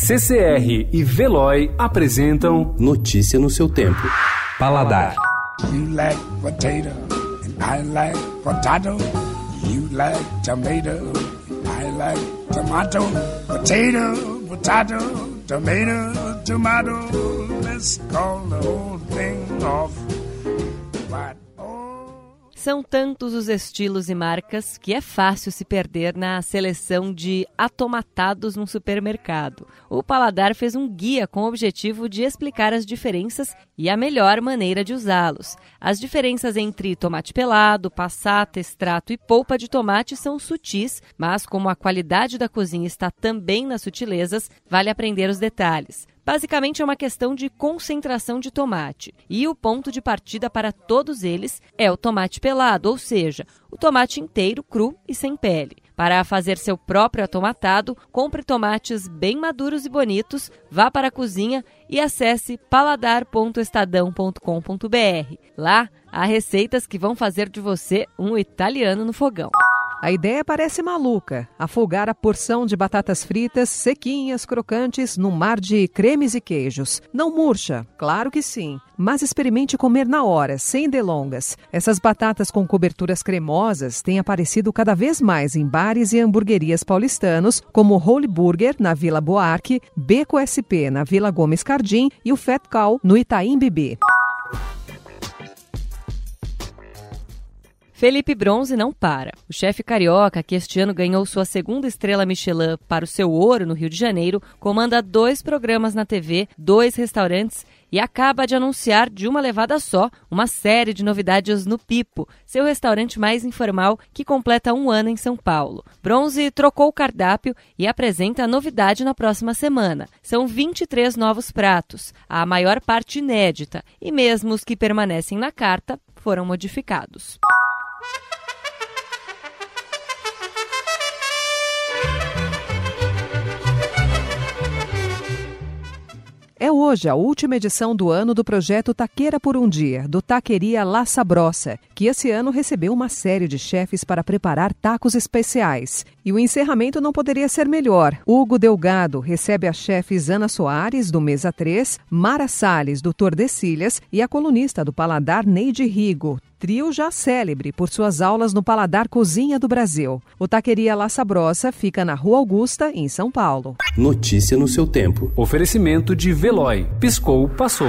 CCR e Veloy apresentam Notícia no seu tempo. Paladar. You like potato, and I like potato. You like tomato, I like tomato. Potato, potato, tomato, tomato. Let's call the whole thing off. But. São tantos os estilos e marcas que é fácil se perder na seleção de atomatados num supermercado. O Paladar fez um guia com o objetivo de explicar as diferenças e a melhor maneira de usá-los. As diferenças entre tomate pelado, passata, extrato e polpa de tomate são sutis, mas como a qualidade da cozinha está também nas sutilezas, vale aprender os detalhes. Basicamente é uma questão de concentração de tomate. E o ponto de partida para todos eles é o tomate pelado, ou seja, o tomate inteiro, cru e sem pele. Para fazer seu próprio atomatado, compre tomates bem maduros e bonitos, vá para a cozinha e acesse paladar.estadão.com.br. Lá há receitas que vão fazer de você um italiano no fogão. A ideia parece maluca: afogar a porção de batatas fritas sequinhas, crocantes, num mar de cremes e queijos. Não murcha? Claro que sim. Mas experimente comer na hora, sem delongas. Essas batatas com coberturas cremosas têm aparecido cada vez mais em bares e hamburguerias paulistanos, como Holy Burger, na Vila Boarque, Beco SP, na Vila Gomes Cardim e o Fat Cow, no Itaim Bibi. Felipe Bronze não para. O chefe carioca, que este ano ganhou sua segunda estrela Michelin para o seu ouro no Rio de Janeiro, comanda dois programas na TV, dois restaurantes e acaba de anunciar de uma levada só uma série de novidades no Pipo, seu restaurante mais informal que completa um ano em São Paulo. Bronze trocou o cardápio e apresenta a novidade na próxima semana. São 23 novos pratos, a maior parte inédita, e mesmo os que permanecem na carta foram modificados. É hoje a última edição do ano do projeto Taqueira por um Dia, do Taqueria La Sabrosa, que esse ano recebeu uma série de chefes para preparar tacos especiais. E o encerramento não poderia ser melhor. Hugo Delgado recebe as chefes Ana Soares, do Mesa 3, Mara Salles, do Tordecilhas, e a colunista do Paladar Neide Rigo, trio já célebre por suas aulas no Paladar Cozinha do Brasil. O Taqueria La Sabrosa fica na Rua Augusta, em São Paulo. Notícia no seu tempo. Oferecimento de Veloy. Piscou, passou.